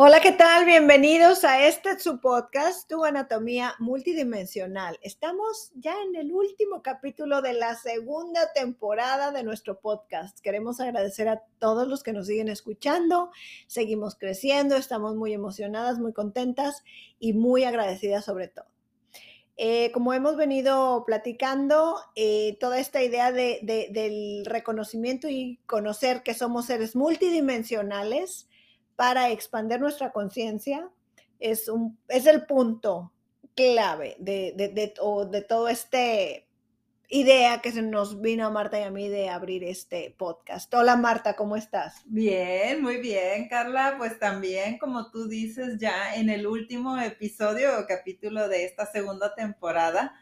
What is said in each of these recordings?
Hola, ¿qué tal? Bienvenidos a este su podcast, Tu Anatomía Multidimensional. Estamos ya en el último capítulo de la segunda temporada de nuestro podcast. Queremos agradecer a todos los que nos siguen escuchando. Seguimos creciendo, estamos muy emocionadas, muy contentas y muy agradecidas sobre todo. Eh, como hemos venido platicando, eh, toda esta idea del reconocimiento y conocer que somos seres multidimensionales para expandir nuestra conciencia es, un, es el punto clave de, de, de, de todo este idea que se nos vino a Marta y a mí de abrir este podcast. Hola Marta, ¿cómo estás? Bien, muy bien, Carla. Pues también, como tú dices, ya en el último episodio o capítulo de esta segunda temporada.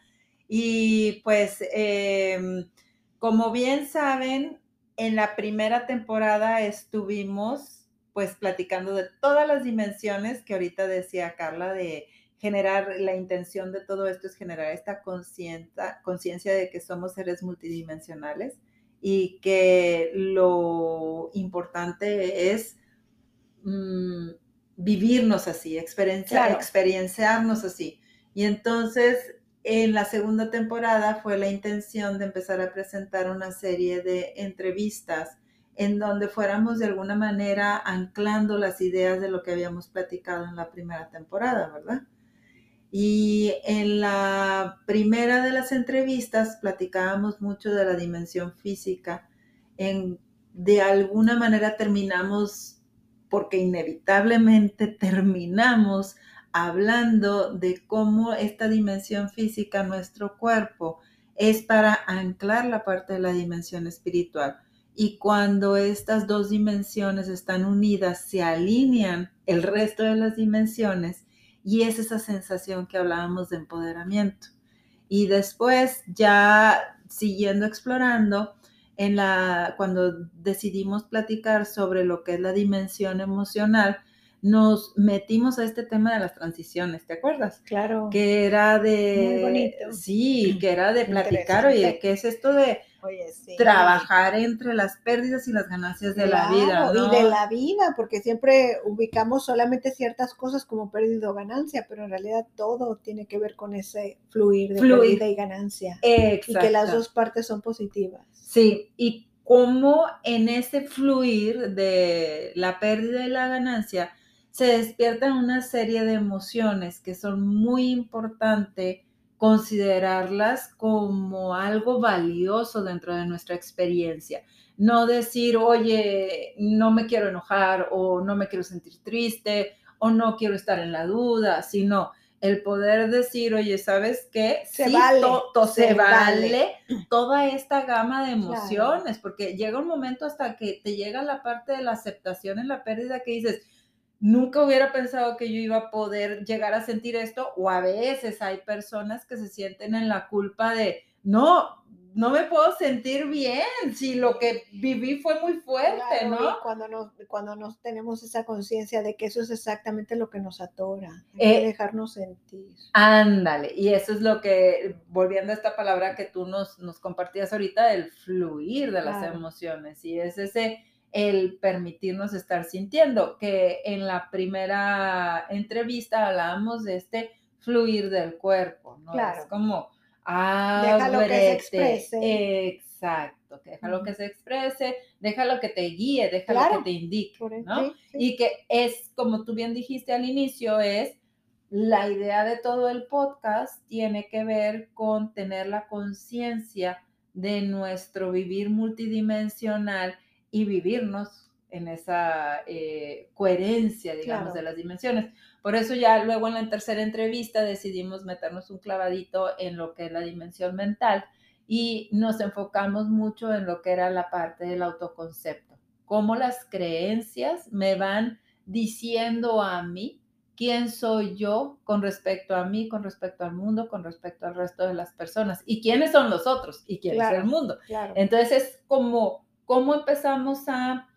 Y pues, eh, como bien saben, en la primera temporada estuvimos pues platicando de todas las dimensiones que ahorita decía Carla de generar, la intención de todo esto es generar esta conciencia de que somos seres multidimensionales y que lo importante es mm, vivirnos así, experiencia, experienciarnos así. Y entonces en la segunda temporada fue la intención de empezar a presentar una serie de entrevistas en donde fuéramos de alguna manera anclando las ideas de lo que habíamos platicado en la primera temporada, ¿verdad? Y en la primera de las entrevistas platicábamos mucho de la dimensión física. En, de alguna manera terminamos, porque inevitablemente terminamos hablando de cómo esta dimensión física, nuestro cuerpo, es para anclar la parte de la dimensión espiritual y cuando estas dos dimensiones están unidas, se alinean el resto de las dimensiones y es esa sensación que hablábamos de empoderamiento. Y después, ya siguiendo explorando, en la, cuando decidimos platicar sobre lo que es la dimensión emocional, nos metimos a este tema de las transiciones, ¿te acuerdas? Claro. Que era de... Muy bonito. Sí, que era de platicar, oye, ¿qué es esto de trabajar entre las pérdidas y las ganancias de la vida. Y de la vida, porque siempre ubicamos solamente ciertas cosas como pérdida o ganancia, pero en realidad todo tiene que ver con ese fluir de pérdida y ganancia. Exacto. Y que las dos partes son positivas. Sí, y cómo en ese fluir de la pérdida y la ganancia se despiertan una serie de emociones que son muy importantes considerarlas como algo valioso dentro de nuestra experiencia. No decir, oye, no me quiero enojar o no me quiero sentir triste o no quiero estar en la duda, sino el poder decir, oye, ¿sabes qué? Se vale. se, vale, toda esta gama de emociones, porque llega un momento hasta que te llega la parte de la aceptación en la pérdida que dices, nunca hubiera pensado que yo iba a poder llegar a sentir esto o a veces hay personas que se sienten en la culpa de, no, no me puedo sentir bien si lo que viví fue muy fuerte, ¿no? cuando nos, cuando nos tenemos esa conciencia de que eso es exactamente lo que nos atora, eh, dejarnos sentir. Ándale, y eso es lo que, volviendo a esta palabra que tú nos, nos compartías ahorita, el fluir de las emociones, y es ese el permitirnos estar sintiendo, que en la primera entrevista hablábamos de este fluir del cuerpo, ¿no? Claro. Es como, déjalo que se exprese. Exacto, que déjalo que se exprese, déjalo que te guíe, déjalo que te indique, ¿no? Y que es, como tú bien dijiste al inicio, es la idea de todo el podcast tiene que ver con tener la conciencia de nuestro vivir multidimensional y vivirnos en esa eh, coherencia, digamos, de las dimensiones. Por eso ya luego en la tercera entrevista decidimos meternos un clavadito en lo que es la dimensión mental y nos enfocamos mucho en lo que era la parte del autoconcepto, cómo las creencias me van diciendo a mí quién soy yo con respecto a mí, con respecto al mundo, con respecto al resto de las personas y quiénes son los otros y quién es el mundo. Entonces es como cómo empezamos a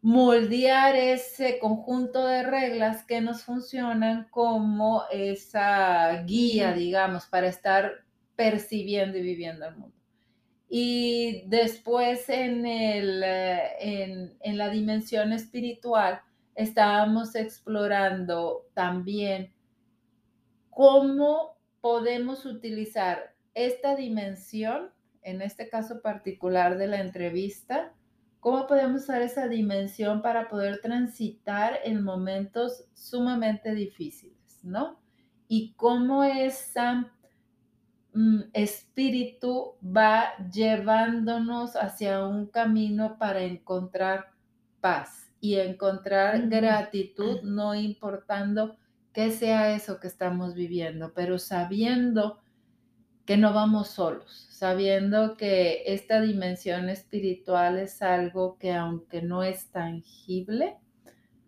moldear ese conjunto de reglas que nos funcionan como esa guía, digamos, para estar percibiendo y viviendo el mundo. Y después en, el, eh, en, en la dimensión espiritual estábamos explorando también cómo podemos utilizar esta dimensión, en este caso particular de la entrevista, cómo podemos usar esa dimensión para poder transitar en momentos sumamente difíciles, ¿no? Y cómo esa mm, espíritu va llevándonos hacia un camino para encontrar paz y encontrar gratitud, no importando qué sea eso que estamos viviendo, pero sabiendo que no vamos solos, sabiendo que esta dimensión espiritual es algo que aunque no es tangible,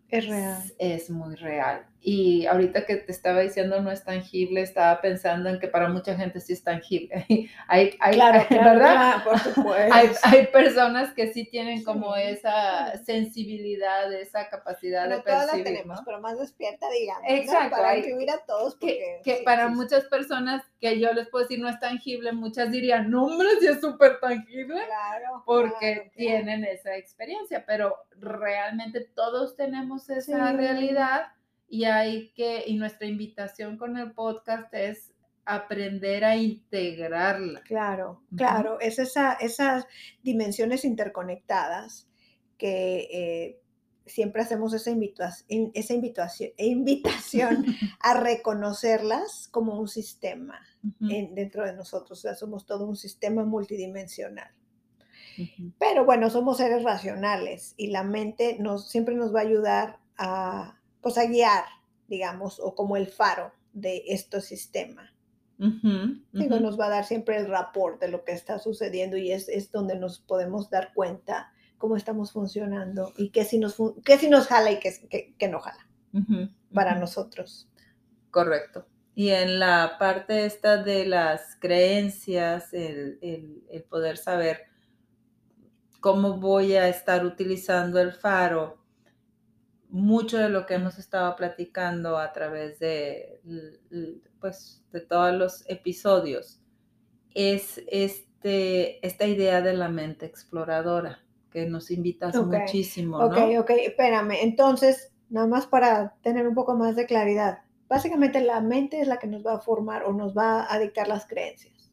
es real. Es, muy real. Y ahorita que te estaba diciendo no es tangible, estaba pensando en que para mucha gente sí es tangible. hay, hay, claro, ¿verdad? por supuesto. Hay, personas que sí tienen como esa sensibilidad, esa capacidad de percibir. la tenemos, pero más despierta, digamos. Exacto. Para incluir a todos. Porque, que, para muchas personas que yo les puedo decir no es tangible, muchas dirían, no, hombre, sí es súper tangible. Claro. Porque tienen esa experiencia, pero realmente todos tenemos esa realidad y hay que, y nuestra invitación con el podcast es aprender a integrarla. Claro, claro, es esa, esas dimensiones interconectadas que eh, siempre hacemos esa, invitación, esa invitación, invitación a reconocerlas como un sistema dentro de nosotros, o sea, somos todo un sistema multidimensional. Pero bueno, somos seres racionales y la mente nos, siempre nos va a ayudar a, pues, a guiar, digamos, o como el faro de este sistema. Digo, nos va a dar siempre el rapport de lo que está sucediendo y es, es donde nos podemos dar cuenta cómo estamos funcionando y qué si nos, qué si nos jala y qué, qué, no jala para nosotros. Correcto. Y en la parte esta de las creencias, el, el, el poder saber cómo voy a estar utilizando el faro, mucho de lo que hemos estado platicando a través de, pues, de todos los episodios es este, esta idea de la mente exploradora que nos invitas muchísimo. Ok, ok, espérame. Entonces, nada más para tener un poco más de claridad. Básicamente la mente es la que nos va a formar o nos va a dictar las creencias.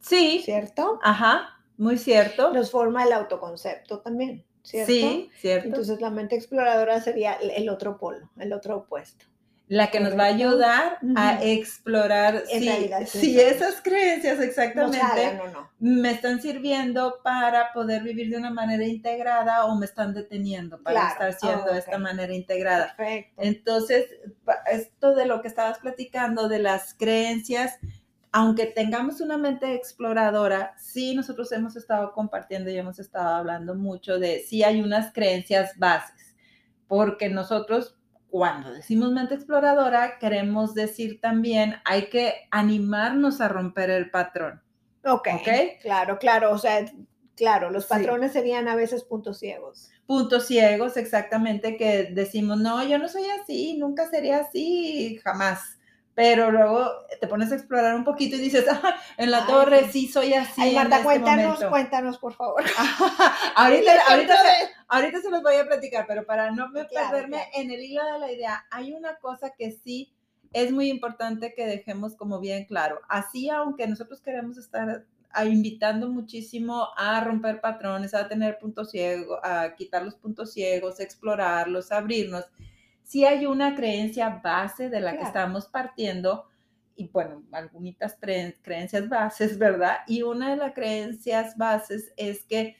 Sí. ¿Cierto? Ajá. Muy cierto. Nos forma el autoconcepto también, ¿cierto? Sí, cierto. Entonces la mente exploradora sería el otro polo, el otro opuesto. La que nos va a ayudar a explorar si, esas creencias exactamente me están sirviendo para poder vivir de una manera integrada o me están deteniendo para estar siendo de esta manera integrada. Perfecto. Entonces, esto de lo que estabas platicando de las creencias, aunque tengamos una mente exploradora, sí nosotros hemos estado compartiendo y hemos estado hablando mucho de si hay unas creencias bases, porque nosotros cuando decimos mente exploradora queremos decir también hay que animarnos a romper el patrón. Ok, okay? claro, claro, o sea, claro, los patrones serían a veces puntos ciegos. Puntos ciegos, exactamente, que decimos, no, yo no soy así, nunca sería así, jamás pero luego te pones a explorar un poquito y dices, ah, en la torre sí soy así. Ay, Marta, este cuéntanos, cuéntanos, por favor. ahorita, ahorita, se, ahorita, se, los voy a platicar, pero para no perderme en el hilo de la idea, hay una cosa que sí es muy importante que dejemos como bien claro. Así, aunque nosotros queremos estar invitando muchísimo a romper patrones, a tener puntos ciegos, a quitar los puntos ciegos, explorarlos, abrirnos si hay una creencia base de la que estamos partiendo, y bueno, algunas creencias bases, ¿verdad? Y una de las creencias bases es que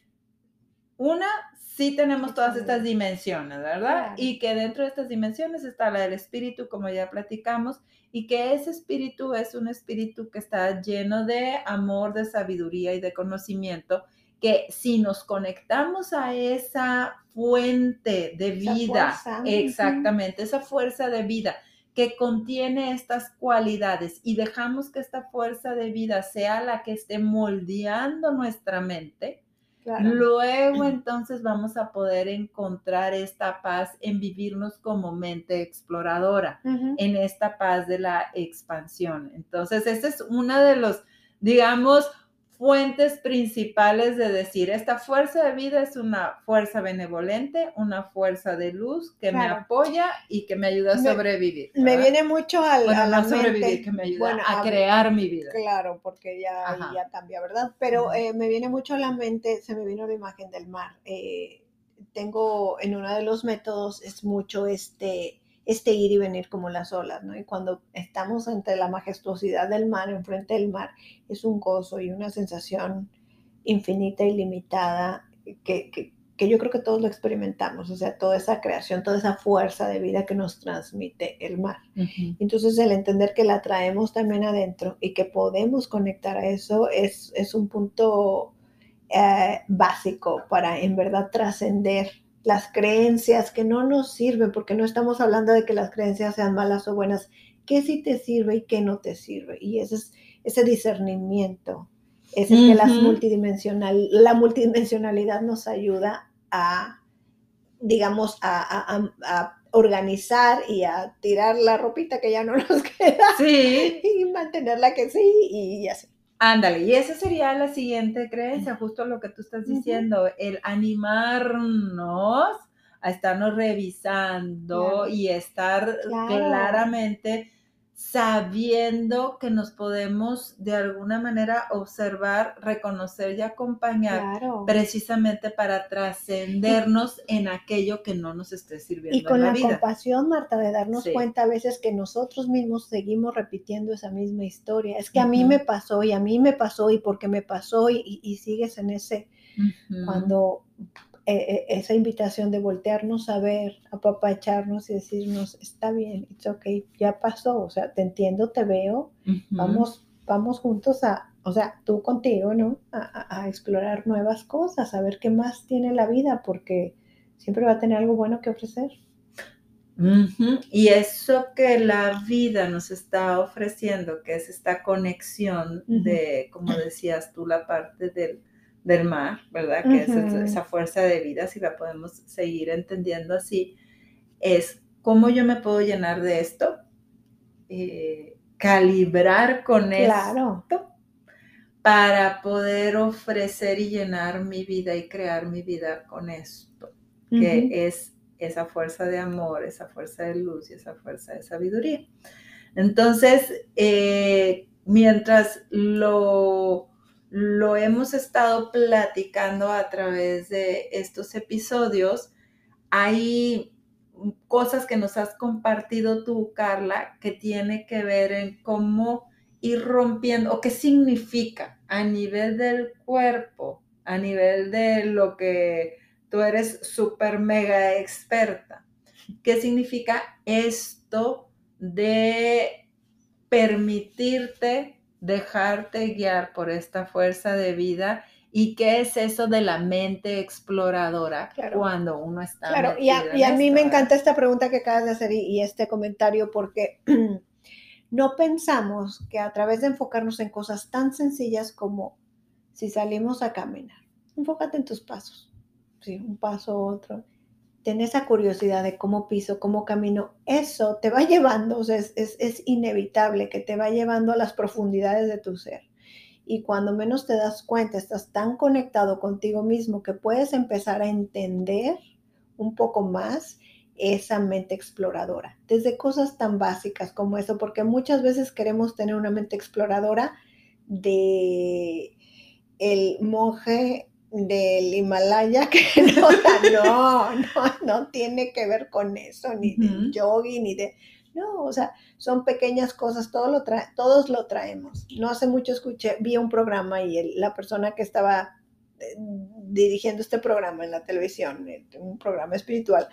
una, sí tenemos todas estas dimensiones, ¿verdad? Y que dentro de estas dimensiones está la del espíritu, como ya platicamos, y que ese espíritu es un espíritu que está lleno de amor, de sabiduría y de conocimiento que si nos conectamos a esa fuente de vida, exactamente, esa fuerza de vida que contiene estas cualidades. Y dejamos que esta fuerza de vida sea la que esté moldeando nuestra mente, luego entonces vamos a poder encontrar esta paz en vivirnos como mente exploradora, en esta paz de la expansión. Entonces, ese es uno de los, digamos, fuentes principales de decir, esta fuerza de vida es una fuerza benevolente, una fuerza de luz que me apoya y que me ayuda a sobrevivir. Me viene mucho a, la sobrevivir, que me ayuda a, crear mi vida. Claro, porque ya, ya cambia, ¿verdad? Pero eh, me viene mucho a la mente, se me vino la imagen del mar. Eh, tengo en uno de los métodos, es mucho este este ir y venir como las olas, ¿no? Y cuando estamos entre la majestuosidad del mar, enfrente del mar, es un gozo y una sensación infinita y limitada que, que, yo creo que todos lo experimentamos, o sea, toda esa creación, toda esa fuerza de vida que nos transmite el mar. Entonces, el entender que la traemos también adentro y que podemos conectar a eso es, es un punto eh, básico para en verdad trascender las creencias que no nos sirven, porque no estamos hablando de que las creencias sean malas o buenas, qué sí te sirve y qué no te sirve. Y ese es ese discernimiento, es el que las multidimensional, la multidimensionalidad nos ayuda a, digamos, a, organizar y a tirar la ropita que ya no nos queda sí. y mantenerla que sí y así. Ándale, y esa sería la siguiente creencia, justo lo que tú estás diciendo, el animarnos a estarnos revisando y estar claramente sabiendo que nos podemos de alguna manera observar, reconocer y acompañar precisamente para trascendernos en aquello que no nos esté sirviendo. Y con la, compasión, Marta, de darnos cuenta a veces que nosotros mismos seguimos repitiendo esa misma historia. Es que a mí me pasó y a mí me pasó y porque me pasó y, sigues en ese, cuando eh, esa invitación de voltearnos a ver, apapacharnos y decirnos, está bien, it's okay, ya pasó, o sea, te entiendo, te veo, vamos, vamos juntos a, o sea, tú contigo, ¿no? A, explorar nuevas cosas, a ver qué más tiene la vida, porque siempre va a tener algo bueno que ofrecer. Y eso que la vida nos está ofreciendo, que es esta conexión de, como decías tú, la parte del del mar, ¿verdad? Que es esa fuerza de vida, si la podemos seguir entendiendo así, es cómo yo me puedo llenar de esto, eh, calibrar con esto para poder ofrecer y llenar mi vida y crear mi vida con esto, que es esa fuerza de amor, esa fuerza de luz y esa fuerza de sabiduría. Entonces, eh, mientras lo lo hemos estado platicando a través de estos episodios. Hay cosas que nos has compartido tú, Carla, que tiene que ver en cómo ir rompiendo o qué significa a nivel del cuerpo, a nivel de lo que tú eres súper mega experta. ¿Qué significa esto de permitirte dejarte guiar por esta fuerza de vida y qué es eso de la mente exploradora cuando uno está. Claro, y a, mí me encanta esta pregunta que acabas de hacer y, este comentario porque no pensamos que a través de enfocarnos en cosas tan sencillas como si salimos a caminar, enfócate en tus pasos, sí, un paso, otro ten esa curiosidad de cómo piso, cómo camino, eso te va llevando, o sea, es, es, inevitable que te va llevando a las profundidades de tu ser. Y cuando menos te das cuenta, estás tan conectado contigo mismo que puedes empezar a entender un poco más esa mente exploradora, desde cosas tan básicas como eso, porque muchas veces queremos tener una mente exploradora de el monje del Himalaya que no, no, no, no tiene que ver con eso, ni de yogi, ni de... No, o sea, son pequeñas cosas, todo lo todos lo traemos. No hace mucho escuché, vi un programa y la persona que estaba eh, dirigiendo este programa en la televisión, eh, un programa espiritual,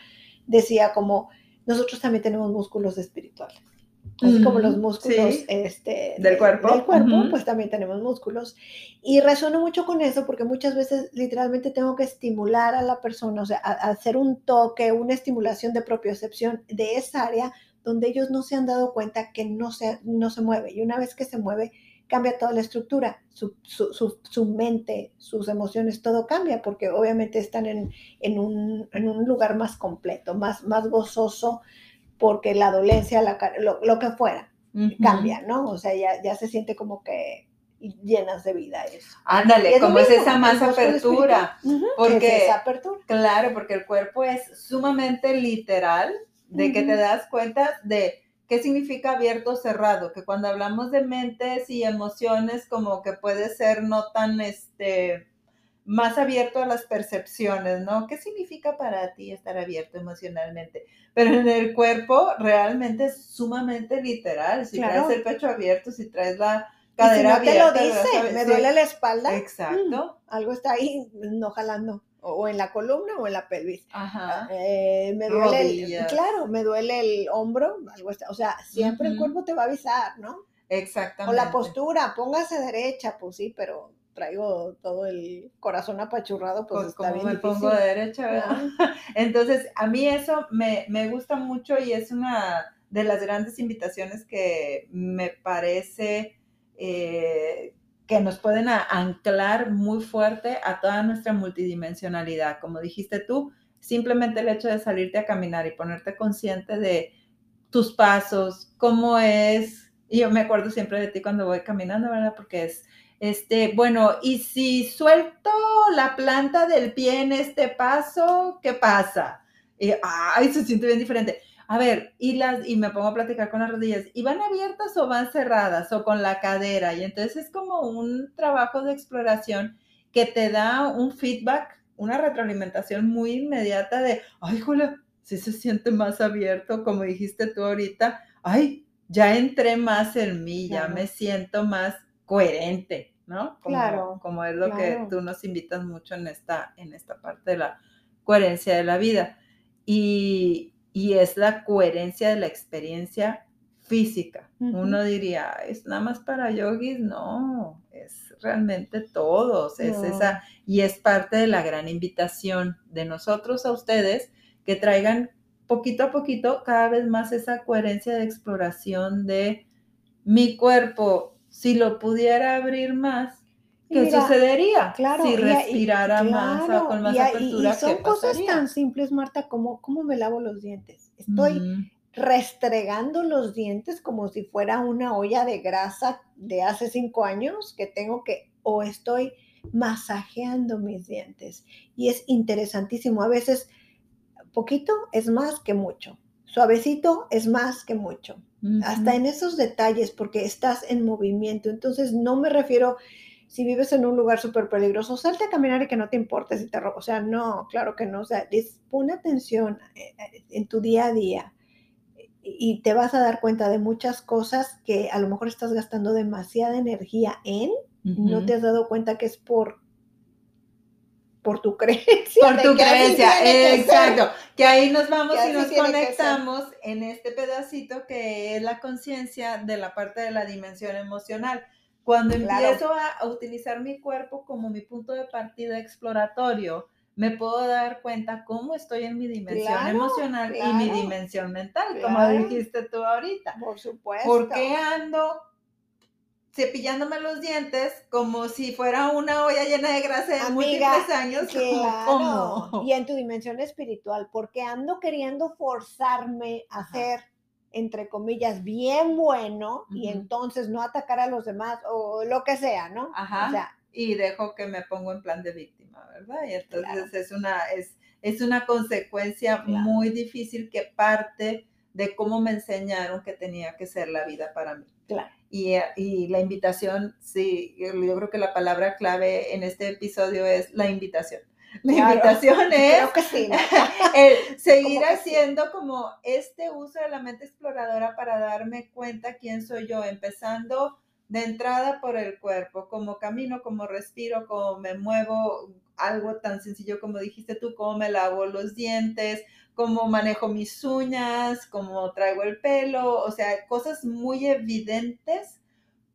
decía como, nosotros también tenemos músculos espirituales. Así como los músculos este, del cuerpo, del cuerpo pues también tenemos músculos. Y resueno mucho con eso porque muchas veces literalmente tengo que estimular a la persona, o sea, hacer un toque, una estimulación de propiocepción de esa área donde ellos no se han dado cuenta que no se, no se mueve. Y una vez que se mueve, cambia toda la estructura, su, su, su, mente, sus emociones, todo cambia porque obviamente están en, en, un, en un lugar más completo, más, más gozoso, porque la dolencia, la, lo, lo que fuera, cambia, ¿no? O sea, ya, ya se siente como que llenas de vida eso. Ándale, como es esa más apertura. porque, esa apertura. Claro, porque el cuerpo es sumamente literal, de que te das cuenta de qué significa abierto o cerrado, que cuando hablamos de mentes y emociones, como que puede ser no tan, este, más abierto a las percepciones, ¿no? ¿Qué significa para ti estar abierto emocionalmente? Pero en el cuerpo realmente es sumamente literal. Si traes el pecho abierto, si traes la cadera si no te lo dice, me duele la espalda. Exacto. Mm, algo está ahí, no jalando. O, en la columna o en la pelvis. Ajá. Eh, me duele, el, claro, me duele el hombro, algo está. O sea, siempre el cuerpo te va a avisar, ¿no? Exactamente. O la postura, póngase derecha, pues sí, pero traigo todo el corazón apachurrado, pues, pues está bien me pongo de derecha, ¿verdad? Entonces, a mí eso me, me, gusta mucho y es una de las grandes invitaciones que me parece eh, que nos pueden anclar muy fuerte a toda nuestra multidimensionalidad. Como dijiste tú, simplemente el hecho de salirte a caminar y ponerte consciente de tus pasos, cómo es, y yo me acuerdo siempre de ti cuando voy caminando, ¿verdad? Porque es este, bueno, y si suelto la planta del pie en este paso, ¿qué pasa? Y, ay, se siente bien diferente. A ver, y, las, y me pongo a platicar con las rodillas, ¿y van abiertas o van cerradas o con la cadera? Y entonces es como un trabajo de exploración que te da un feedback, una retroalimentación muy inmediata de, ay, Julia, si se siente más abierto, como dijiste tú ahorita, ay, ya entré más en mí, ya me siento más coherente, ¿no? Como, claro. Como es lo que tú nos invitas mucho en esta, en esta parte de la coherencia de la vida. Y, es la coherencia de la experiencia física. Uno diría, es nada más para yogis, no, es realmente todos, es esa, y es parte de la gran invitación de nosotros a ustedes que traigan poquito a poquito cada vez más esa coherencia de exploración de mi cuerpo, si lo pudiera abrir más, ¿qué sucedería? Claro, si respirara más o con más apertura. Y, son cosas tan simples, Marta, como cómo me lavo los dientes. Estoy restregando los dientes como si fuera una olla de grasa de hace cinco años que tengo que, o estoy masajeando mis dientes. Y es interesantísimo. A veces, poquito es más que mucho. Suavecito es más que mucho hasta en esos detalles, porque estás en movimiento. Entonces, no me refiero, si vives en un lugar súper peligroso, salte a caminar y que no te importe si te robo. O sea, no, claro que no. O sea, pon atención eh, eh, en tu día a día y te vas a dar cuenta de muchas cosas que a lo mejor estás gastando demasiada energía en, no te has dado cuenta que es por por tu creencia. Por tu creencia, exacto. Que, ahí nos vamos y nos conectamos en este pedacito que es la conciencia de la parte de la dimensión emocional. Cuando empiezo a, utilizar mi cuerpo como mi punto de partida exploratorio, me puedo dar cuenta cómo estoy en mi dimensión emocional y mi dimensión mental, como dijiste tú ahorita. Por supuesto. Porque ando cepillándome los dientes como si fuera una olla llena de grasa de múltiples años. Claro. Y en tu dimensión espiritual, porque ando queriendo forzarme a ser, entre comillas, bien bueno y entonces no atacar a los demás o lo que sea, ¿no? Ajá. y dejo que me pongo en plan de víctima, ¿verdad? Y entonces es una, es, es una consecuencia muy difícil que parte de cómo me enseñaron que tenía que ser la vida para mí. Claro. Y, y, la invitación, sí, yo creo que la palabra clave en este episodio es la invitación. La invitación es seguir haciendo como este uso de la mente exploradora para darme cuenta quién soy yo, empezando de entrada por el cuerpo, como camino, como respiro, como me muevo, algo tan sencillo como dijiste tú, cómo me lavo los dientes, cómo manejo mis uñas, cómo traigo el pelo, o sea, cosas muy evidentes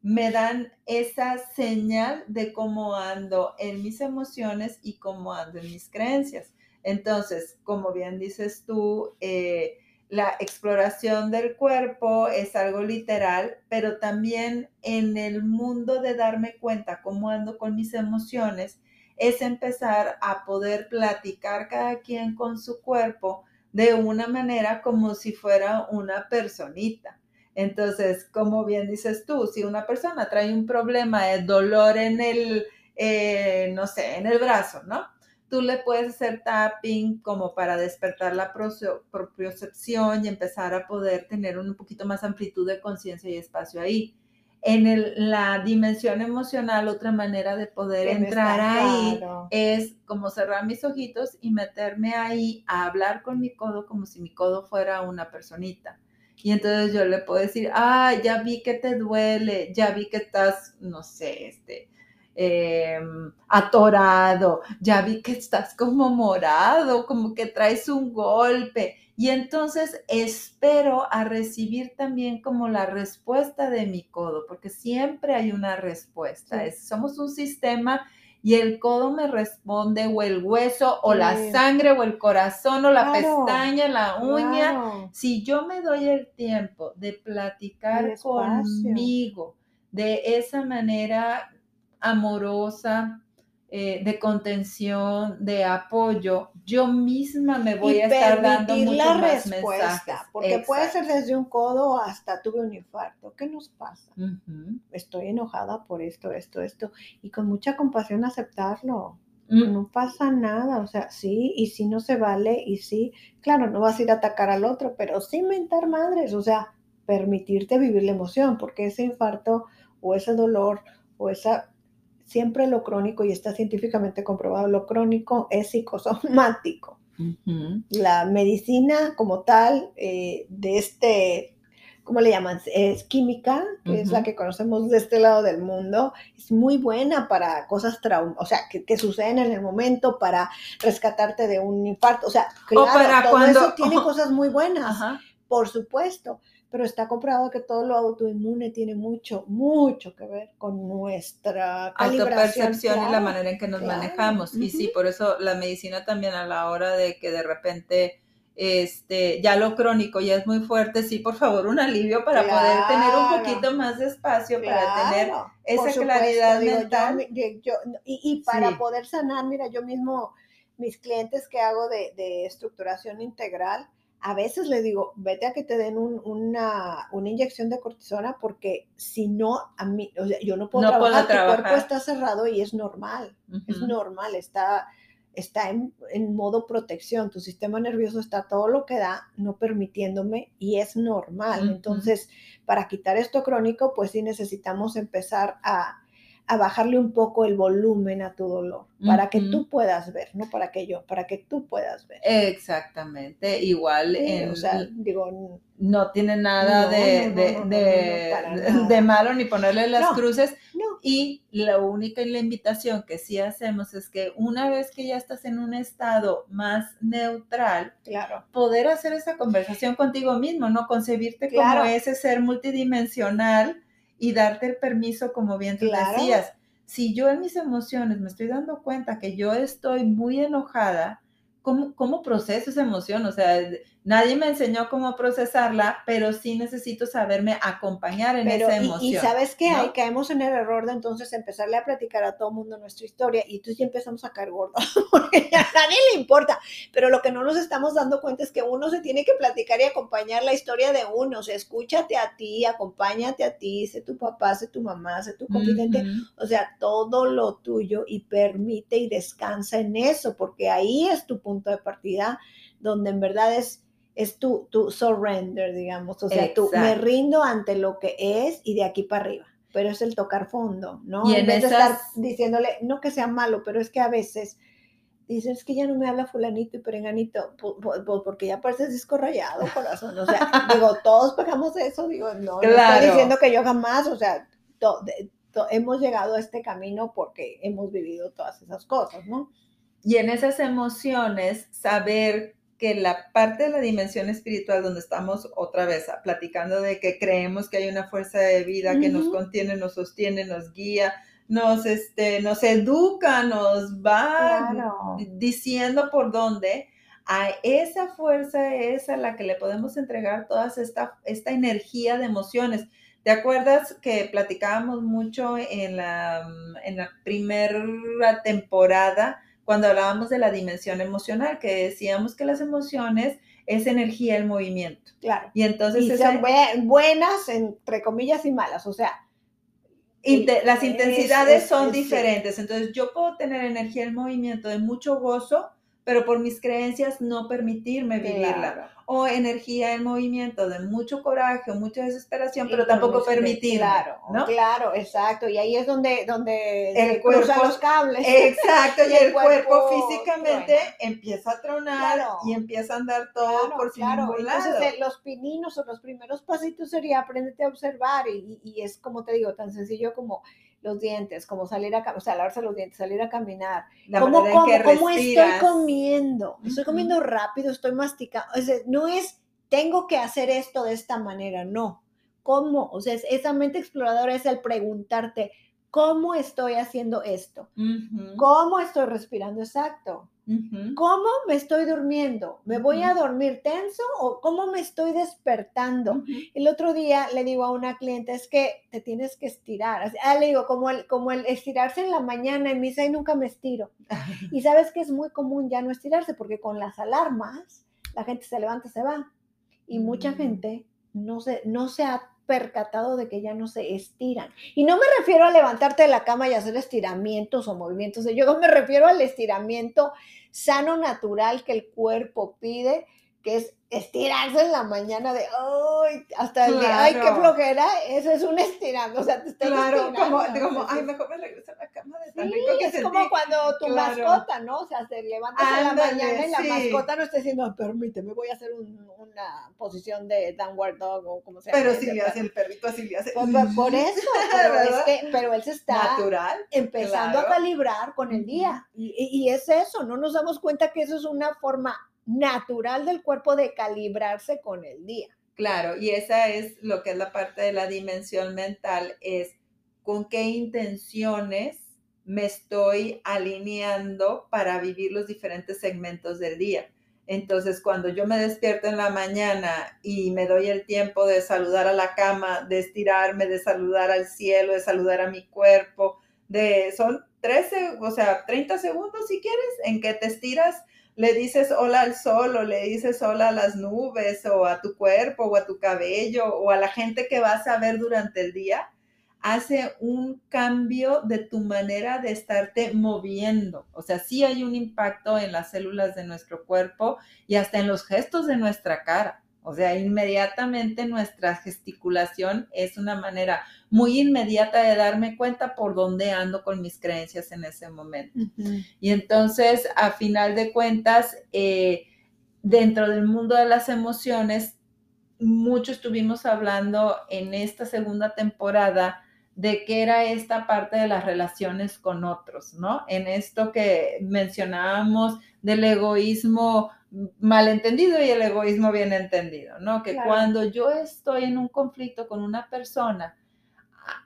me dan esa señal de cómo ando en mis emociones y cómo ando en mis creencias. Entonces, como bien dices tú, eh, la exploración del cuerpo es algo literal, pero también en el mundo de darme cuenta cómo ando con mis emociones, es empezar a poder platicar cada quien con su cuerpo de una manera como si fuera una personita. Entonces, como bien dices tú, si una persona trae un problema de dolor en el, eh, no sé, en el brazo, ¿no? Tú le puedes hacer tapping como para despertar la propiocepción y empezar a poder tener un poquito más amplitud de conciencia y espacio ahí. En la dimensión emocional, otra manera de poder entrar ahí es como cerrar mis ojitos y meterme ahí a hablar con mi codo como si mi codo fuera una personita. Y entonces yo le puedo decir, ah, ya vi que te duele, ya vi que estás, no sé, este, em, atorado, ya vi que estás como morado, como que traes un golpe. Y entonces espero a recibir también como la respuesta de mi codo, porque siempre hay una respuesta. somos un sistema y el codo me responde o el hueso o la sangre o el corazón o la pestaña, la uña. Si yo me doy el tiempo de platicar conmigo de esa manera amorosa, eh, de contención, de apoyo, yo misma me voy a estar dando mucho la más respuesta, porque puede ser desde un codo hasta tuve un infarto. ¿Qué nos pasa? Estoy enojada por esto, esto, esto, y con mucha compasión aceptarlo. Mm. No pasa nada, o sea, sí, y si no se vale, y sí, claro, no vas a ir a atacar al otro, pero sin mentar madres, o sea, permitirte vivir la emoción, porque ese infarto o ese dolor o esa siempre lo crónico, y está científicamente comprobado, lo crónico es psicosomático. La medicina como tal eh, de este, ¿cómo le llaman? Es química, que es la que conocemos de este lado del mundo, es muy buena para cosas traum o sea, que, suceden en el momento, para rescatarte de un infarto, o sea, claro, todo eso tiene cosas muy buenas, por supuesto, pero está comprobado que todo lo autoinmune tiene mucho, mucho que ver con nuestra autopercepción y la manera en que nos manejamos. Y sí, por eso la medicina también a la hora de que de repente este, ya lo crónico ya es muy fuerte, sí, por favor, un alivio para poder tener un poquito más de espacio, para tener esa claridad mental. y, para poder sanar, mira, yo mismo, mis clientes que hago de, de estructuración integral, a veces le digo, vete a que te den una, inyección de cortisona porque si no, a mí, o sea, yo no puedo trabajar, tu cuerpo está cerrado y es normal, es normal, está, está en, modo protección, tu sistema nervioso está todo lo que da, no permitiéndome y es normal. Entonces, para quitar esto crónico, pues sí necesitamos empezar a, a bajarle un poco el volumen a tu dolor, para que tú puedas ver, no para que yo, para que tú puedas ver. Exactamente, igual, o sea, digo, no tiene nada de, malo ni ponerle las cruces. Y la única la invitación que sí hacemos es que una vez que ya estás en un estado más neutral, claro. poder hacer esa conversación contigo mismo, ¿no? Concebirte como ese ser multidimensional y darte el permiso, como bien tú decías. Si yo en mis emociones me estoy dando cuenta que yo estoy muy enojada, ¿cómo, cómo proceso esa emoción? O sea, Nadie me enseñó cómo procesarla, pero sí necesito saberme acompañar en esa emoción. Y, sabes que ahí caemos en el error de entonces empezarle a platicar a todo el mundo nuestra historia y entonces ya empezamos a caer gordos, porque a nadie le importa. Pero lo que no nos estamos dando cuenta es que uno se tiene que platicar y acompañar la historia de uno. O sea, escúchate a ti, acompáñate a ti, sé tu papá, sé tu mamá, sé tu confidente. O sea, todo lo tuyo y permite y descansa en eso, porque ahí es tu punto de partida donde en verdad es es tu, tu surrender, digamos, o sea, tú me rindo ante lo que es y de aquí para arriba, pero es el tocar fondo, ¿no? Y en, vez de estar diciéndole, no que sea malo, pero es que a veces dicen, es que ya no me habla fulanito y perenganito, porque ya pareces disco rayado, corazón, o sea, digo, todos pegamos eso, digo, no, no estoy diciendo que yo jamás, o sea, hemos llegado a este camino porque hemos vivido todas esas cosas, ¿no? Y en esas emociones, saber que la parte de la dimensión espiritual donde estamos otra vez platicando de que creemos que hay una fuerza de vida que nos contiene, nos sostiene, nos guía, nos, este, nos educa, nos va diciendo por dónde, a esa fuerza es a la que le podemos entregar toda esta, esta energía de emociones. ¿Te acuerdas que platicábamos mucho en la, en la primera temporada? Cuando hablábamos de la dimensión emocional, que decíamos que las emociones es energía el movimiento. Claro. Y entonces Y son bue- buenas, entre comillas, y malas. O sea, inte- las es- intensidades es- son es- diferentes. Entonces yo puedo tener energía el movimiento de mucho gozo, pero por mis creencias no permitirme vivirla. claro. O energía en movimiento de mucho coraje o mucha desesperación, pero Y tampoco permitirme. Claro, ¿no? claro, exacto. Y ahí es donde, donde El se cruzan cuerpo- los cables. Exacto, y Y el el cuerpo, cuerpo físicamente empieza a tronar Claro. y empieza a andar todo Claro, por sin claro. Entonces, eh, los pininos o los primeros pasitos sería aprenderte a observar y- y es como te digo, tan sencillo como los dientes, como salir a, o sea, lavarse los dientes, salir a caminar. La ¿Cómo, que cómo- estoy comiendo? Estoy comiendo rápido, estoy masticando. O sea, no es, tengo que hacer esto de esta manera, no. ¿Cómo? O sea, es- esa mente exploradora es el preguntarte, ¿cómo estoy haciendo esto? ¿Cómo estoy respirando exacto? ¿Cómo me estoy durmiendo? ¿Me voy a dormir tenso o cómo me estoy despertando? El otro día le digo a una cliente, es que te tienes que estirar. Ah, le digo, como el, como el estirarse en la mañana, y me dice, "Ay, nunca me estiro. Y sabes que es muy común ya no estirarse, porque con las alarmas, la gente se levanta y se va. Y mucha Mm. gente no se, no se ha percatado de que ya no se estiran. Y no me refiero a levantarte de la cama y hacer estiramientos o movimientos de yoga, me refiero al estiramiento sano, natural que el cuerpo pide, que es estirarse en la mañana de, ay, hasta el día, ay, qué Claro. flojera, eso es un estirando, o sea, te estás Claro, como, estirando, como, ay, entonces- mejor me regreso a la cama de tan Sí, rico que es sentí. como cuando tu Claro. mascota, ¿no? O sea, se levantas en la mañana y la sí. mascota no está diciendo, "Ay, permíteme, voy a hacer un- una posición de downward dog o como sea. Pero si le hace el perrito, así le hace. Por, por- por eso, pero, es que, pero él se está Natural. empezando a claro. calibrar con el día. Y, y- y es eso, no nos damos cuenta que eso es una forma natural del cuerpo de calibrarse con el día. Claro, y esa es lo que es la parte de la dimensión mental, es con qué intenciones me estoy alineando para vivir los diferentes segmentos del día. Entonces, cuando yo me despierto en la mañana y me doy el tiempo de saludar a la cama, de estirarme, de saludar al cielo, de saludar a mi cuerpo, de son 13, o sea, 30 segundos si quieres, en que te estiras le dices hola al sol o le dices hola a las nubes o a tu cuerpo o a tu cabello o a la gente que vas a ver durante el día, hace un cambio de tu manera de estarte moviendo. O sea, sí hay un impacto en las células de nuestro cuerpo y hasta en los gestos de nuestra cara. O sea, inmediatamente nuestra gesticulación es una manera muy inmediata de darme cuenta por dónde ando con mis creencias en ese momento. Y entonces, a final de cuentas, eh, dentro del mundo de las emociones, mucho estuvimos hablando en esta segunda temporada de qué era esta parte de las relaciones con otros, ¿no? En esto que mencionábamos del egoísmo malentendido y el egoísmo bien entendido, ¿no? Que Claro. cuando yo estoy en un conflicto con una persona,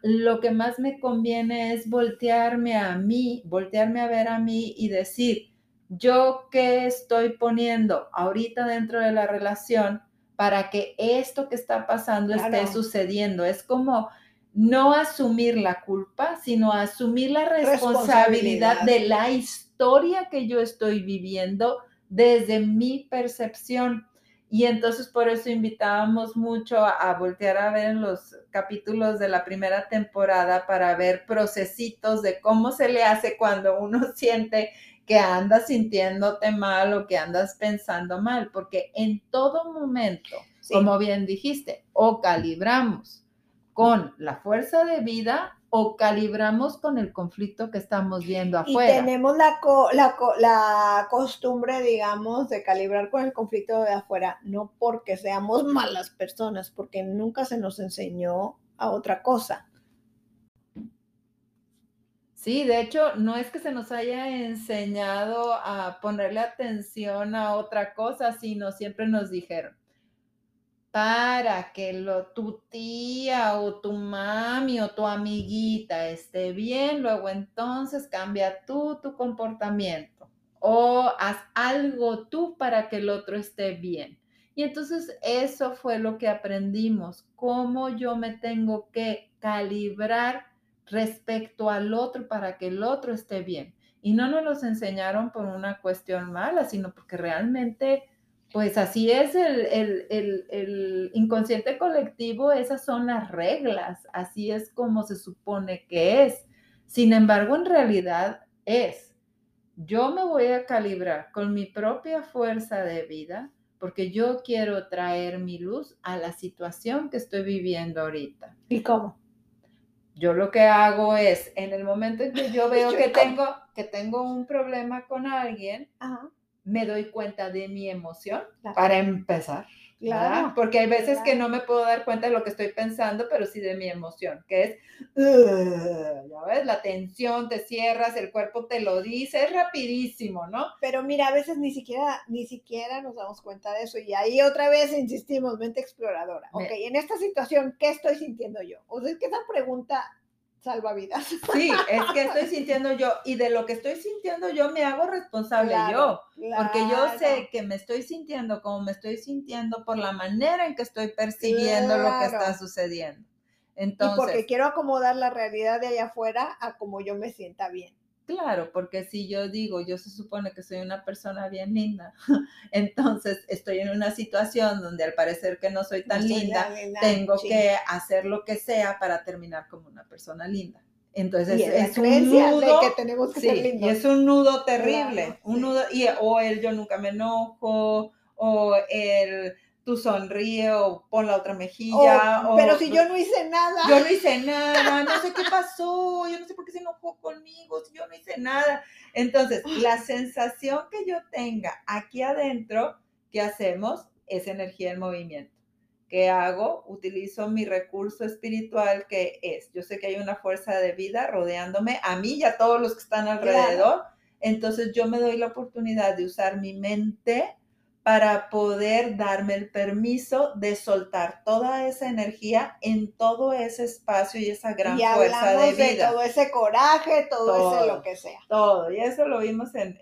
lo que más me conviene es voltearme a mí, voltearme a ver a mí y decir, yo qué estoy poniendo ahorita dentro de la relación para que esto que está pasando esté Claro. sucediendo. Es como no asumir la culpa, sino asumir la responsabilidad Responsabilidad. de la historia que yo estoy viviendo desde mi percepción. Y entonces por eso invitábamos mucho a, a voltear a ver los capítulos de la primera temporada para ver procesitos de cómo se le hace cuando uno siente que andas sintiéndote mal o que andas pensando mal, porque en todo momento, Sí. como bien dijiste, o calibramos con la fuerza de vida o calibramos con el conflicto que estamos viendo Y afuera. tenemos la, co- la, co- la costumbre, digamos, de calibrar con el conflicto de afuera, no porque seamos malas personas, porque nunca se nos enseñó a otra cosa. Sí, de hecho, no es que se nos haya enseñado a ponerle atención a otra cosa, sino siempre nos dijeron, para que lo, tu tía o tu mami o tu amiguita esté bien, luego entonces cambia tú tu comportamiento o haz algo tú para que el otro esté bien. Y entonces eso fue lo que aprendimos, cómo yo me tengo que calibrar respecto al otro para que el otro esté bien. Y no nos los enseñaron por una cuestión mala, sino porque realmente Pues así es el, el, inconsciente colectivo, esas son las reglas, así es como se supone que es. Sin embargo, en realidad es, yo me voy a calibrar con mi propia fuerza de vida porque yo quiero traer mi luz a la situación que estoy viviendo ahorita. ¿Y cómo? Yo lo que hago es, en el momento en que yo veo que tengo, que tengo un problema con alguien, me doy cuenta de mi emoción para empezar. Claro. Porque hay veces que no me puedo dar cuenta de lo que estoy pensando, pero sí de mi emoción, que es, ya ves, la tensión, te cierras, el cuerpo te lo dice, es rapidísimo, ¿no? Pero mira, a veces ni siquiera, ni siquiera nos damos cuenta de eso. Y ahí otra vez insistimos, mente exploradora. Ok, en esta situación, ¿qué estoy sintiendo yo? O sea, es que esa pregunta salvavidas. Sí, es que estoy sintiendo yo y de lo que estoy sintiendo yo me hago responsable yo, porque yo sé que me estoy sintiendo como me estoy sintiendo por la manera en que estoy percibiendo lo que está sucediendo. Entonces, y porque quiero acomodar la realidad de allá afuera a como yo me sienta bien. Claro, porque si yo digo, yo se supone que soy una persona bien linda, entonces estoy en una situación donde al parecer que no soy tan linda, tengo que hacer lo que sea para terminar como una persona linda. Entonces es, un nudo que tenemos que ser y es un nudo terrible, un nudo y o el yo nunca me enojo o el tú sonríe o pon la otra mejilla. Oh, pero si yo no hice nada. Yo no hice nada, no sé qué pasó, yo no sé por qué se enojó conmigo, si yo no hice nada. Entonces, la sensación que yo tenga aquí adentro, ¿qué hacemos? Es energía en movimiento. ¿Qué hago? Utilizo mi recurso espiritual que es, yo sé que hay una fuerza de vida rodeándome, a mí y a todos los que están alrededor. Entonces yo me doy la oportunidad de usar mi mente para poder darme el permiso de soltar toda esa energía en todo ese espacio y esa gran fuerza de vida. De todo ese coraje, todo, ese lo que sea. Todo, y eso lo vimos en,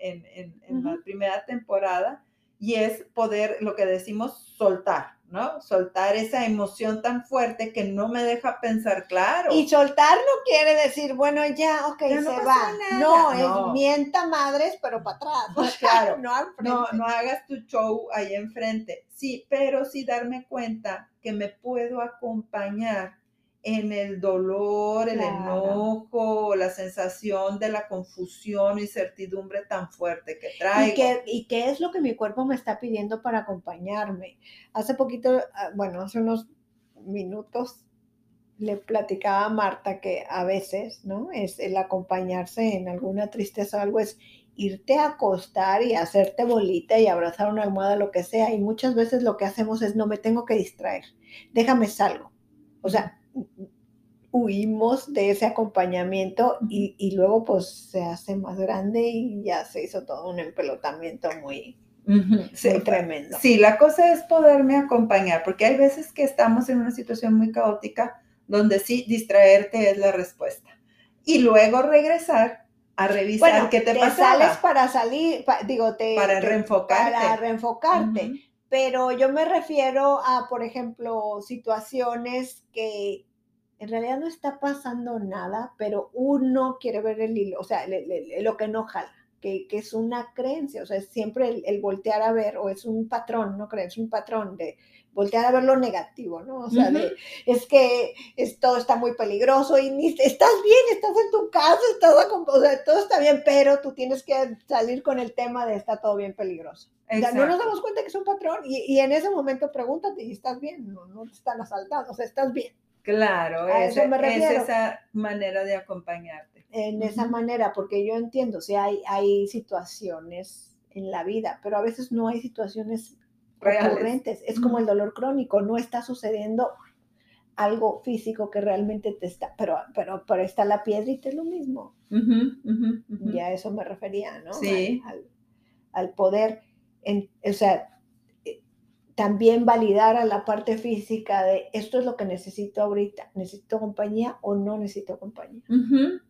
la primera temporada, y es poder, lo que decimos, soltar, ¿no? Soltar esa emoción tan fuerte que no me deja pensar claro. Y soltar no quiere decir, bueno, ya, ok, se va. No, es mienta madres, pero para atrás. claro, no, no, no hagas tu show ahí enfrente. Sí, pero sí darme cuenta que me puedo acompañar en el dolor, el enojo, la sensación de la confusión y certidumbre tan fuerte que traigo. ¿Y qué, ¿Y qué es lo que mi cuerpo me está pidiendo para acompañarme? Hace poquito, ah, bueno, hace unos minutos le platicaba a Marta que a veces, ¿no? Es el acompañarse en alguna tristeza o algo, es irte a acostar y hacerte bolita y abrazar una almohada, lo que sea. Y muchas veces lo que hacemos es, no me tengo que distraer, déjame salgo. O sea, huimos de ese acompañamiento y, luego pues se hace más grande y ya se hizo todo un empelotamiento muy, tremendo. Sí, la cosa es poderme acompañar, porque hay veces que estamos en una situación muy caótica donde sí, distraerte es la respuesta. Y luego regresar a revisar qué te, te sales para salir, digo, te, para reenfocarte. Para reenfocarte. Pero yo me refiero a, por ejemplo, situaciones que en realidad no está pasando nada, pero uno quiere ver el hilo, o sea, lo que no jala, que, es una creencia, o sea, es siempre el, voltear a ver, o es un patrón, no crees, es un patrón de voltear a ver lo negativo, ¿no? O sea, es que todo está muy peligroso y ni, estás bien, estás en tu casa, estás, o sea, todo está bien, pero tú tienes que salir con el tema de está todo bien peligroso. O sea, no nos damos cuenta que es un patrón y, en ese momento pregúntate, ¿y estás bien? No, no te están asaltando, o sea, estás bien. Claro, es esa manera de acompañarte. En esa manera, porque yo entiendo, o sea, hay, hay situaciones en la vida, pero a veces no hay situaciones recurrentes. Es como el dolor crónico, no está sucediendo algo físico que realmente te está, pero, pero, pero está la piedra y te es lo mismo. Y a eso me refería, ¿no? Sí. Al, al, poder, en, o sea, también validar a la parte física de esto es lo que necesito ahorita, necesito compañía o no necesito compañía.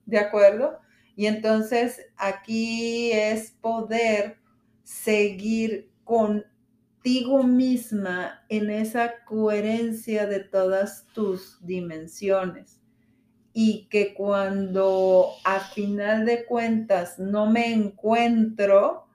de acuerdo. Y entonces aquí es poder seguir contigo misma en esa coherencia de todas tus dimensiones. Y que cuando a final de cuentas no me encuentro,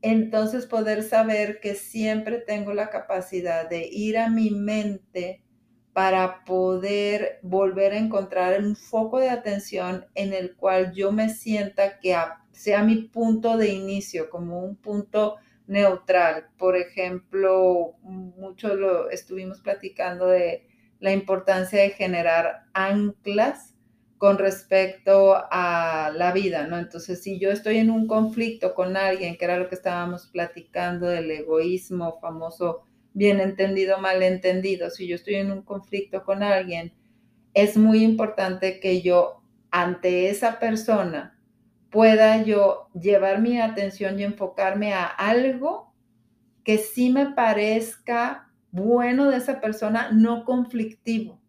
entonces poder saber que siempre tengo la capacidad de ir a mi mente para poder volver a encontrar un foco de atención en el cual yo me sienta que sea mi punto de inicio, como un punto neutral. Por ejemplo, mucho lo estuvimos platicando de la importancia de generar anclas con respecto a la vida, ¿no? Entonces, si yo estoy en un conflicto con alguien, que era lo que estábamos platicando del egoísmo famoso, bien entendido, mal entendido, si yo estoy en un conflicto con alguien, es muy importante que yo ante esa persona pueda yo llevar mi atención y enfocarme a algo que sí me parezca bueno de esa persona, no conflictivo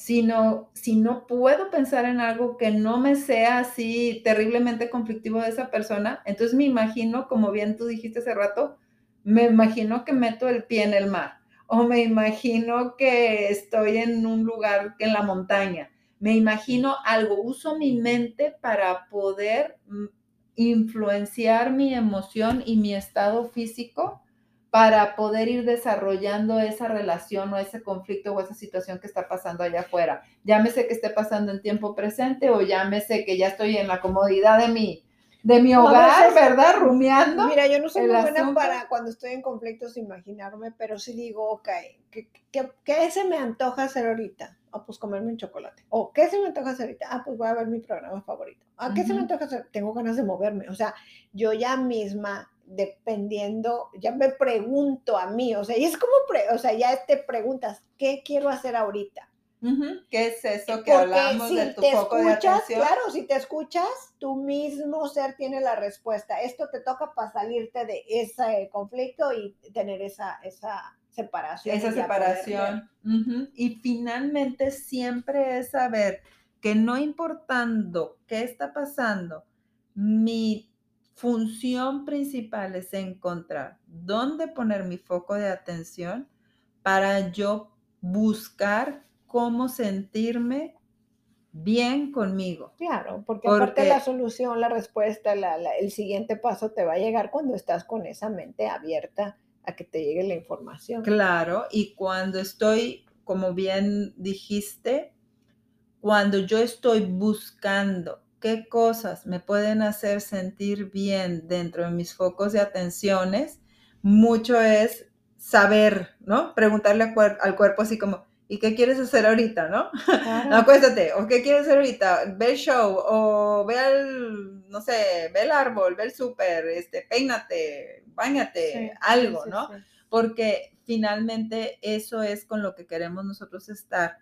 sino si no puedo pensar en algo que no me sea así terriblemente conflictivo de esa persona, entonces me imagino, como bien tú dijiste hace rato, me imagino que meto el pie en el mar o me imagino que estoy en un lugar en la montaña, me imagino algo, uso mi mente para poder mm, influenciar mi emoción y mi estado físico para poder ir desarrollando esa relación o ese conflicto o esa situación que está pasando allá afuera. Llámese que esté pasando en tiempo presente o llámese que ya estoy en la comodidad de mi, de mi hogar, ¿verdad? Rumiando. Mira, yo no soy muy buena para cuando estoy en conflictos imaginarme, pero sí digo, ok, ¿qué, se me antoja hacer ahorita? Ah, pues comerme un chocolate. ¿O qué se me antoja hacer ahorita? Ah, pues voy a ver mi programa favorito. ¿A qué se me antoja hacer? Tengo ganas de moverme. O sea, yo ya misma dependiendo, ya me pregunto a mí, o sea, y es como, o sea, ya te preguntas, ¿qué quiero hacer ahorita? ¿Qué es eso que hablamos de tu foco de atención? Claro, si te escuchas, tu mismo ser tiene la respuesta. Esto te toca para salirte de ese conflicto y tener esa, esa separación. Esa separación. Y finalmente siempre es saber que no importando qué está pasando, mi función principal es encontrar dónde poner mi foco de atención para yo buscar cómo sentirme bien conmigo. Claro, porque, aparte la solución, la respuesta, el siguiente paso te va a llegar cuando estás con esa mente abierta a que te llegue la información. Claro, y cuando estoy, como bien dijiste, cuando yo estoy buscando qué cosas me pueden hacer sentir bien dentro de mis focos de atenciones, mucho es saber, ¿no? Preguntarle al cuerpo así como, ¿y qué quieres hacer ahorita, no? Acuéstate, o qué quieres hacer ahorita, ve el show, o ve el, no sé, ve el árbol, ve el súper, este, peínate, algo, ¿no? Porque finalmente eso es con lo que queremos nosotros estar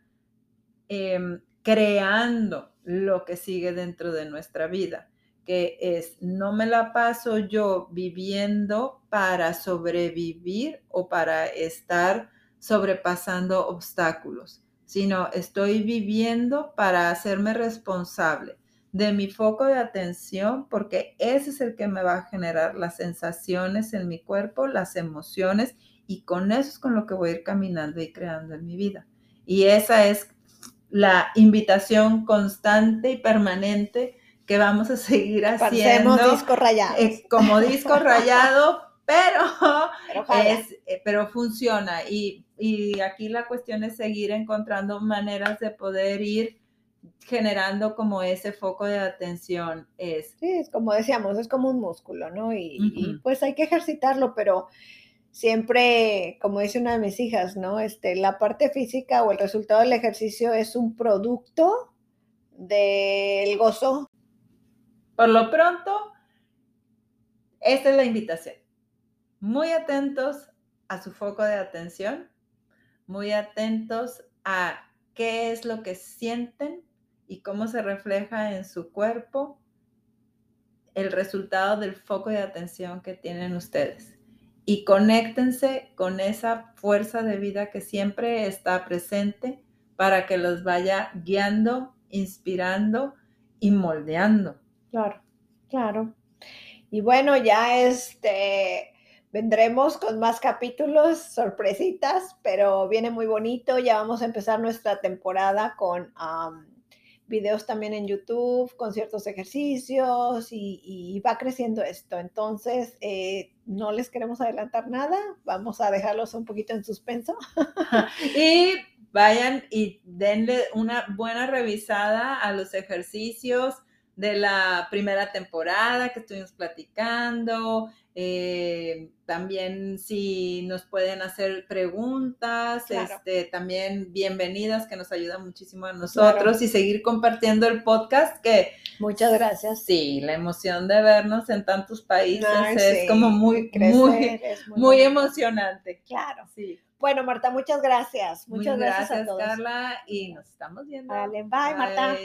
em, creando lo que sigue dentro de nuestra vida, que es, no me la paso yo viviendo para sobrevivir o para estar sobrepasando obstáculos, sino estoy viviendo para hacerme responsable de mi foco de atención, porque ese es el que me va a generar las sensaciones en mi cuerpo, las emociones, y con eso es con lo que voy a ir caminando y creando en mi vida. Y esa es la invitación constante y permanente que vamos a seguir haciendo. disco rayado. como disco rayado, pero, eh, pero, funciona. Y, y, aquí la cuestión es seguir encontrando maneras de poder ir generando como ese foco de atención. Es. Sí, es como decíamos, es como un músculo, ¿no? y pues hay que ejercitarlo, pero siempre, como dice una de mis hijas, ¿no? Este, la parte física o el resultado del ejercicio es un producto del gozo. Por lo pronto, esta es la invitación. Muy atentos a su foco de atención, muy atentos a qué es lo que sienten y cómo se refleja en su cuerpo el resultado del foco de atención que tienen ustedes y conéctense con esa fuerza de vida que siempre está presente para que los vaya guiando, inspirando y moldeando. Claro, claro. Y bueno, ya este vendremos con más capítulos, sorpresitas, pero viene muy bonito. Ya vamos a empezar nuestra temporada con videos también en YouTube con ciertos ejercicios y, va creciendo esto. Entonces, eh, no les queremos adelantar nada, vamos a dejarlos un poquito en suspenso. y vayan y denle una buena revisada a los ejercicios de la primera temporada que estuvimos platicando. Eh, también si nos pueden hacer preguntas, este, también bienvenidas, que nos ayuda muchísimo a nosotros y seguir compartiendo el podcast que... Muchas gracias. Sí, la emoción de vernos en tantos países es como muy, muy, muy, emocionante. Claro. Sí. Bueno, Marta, muchas gracias. Muchas gracias, gracias, a todos. Carla, y nos estamos viendo. Vale, bye, bye. Marta.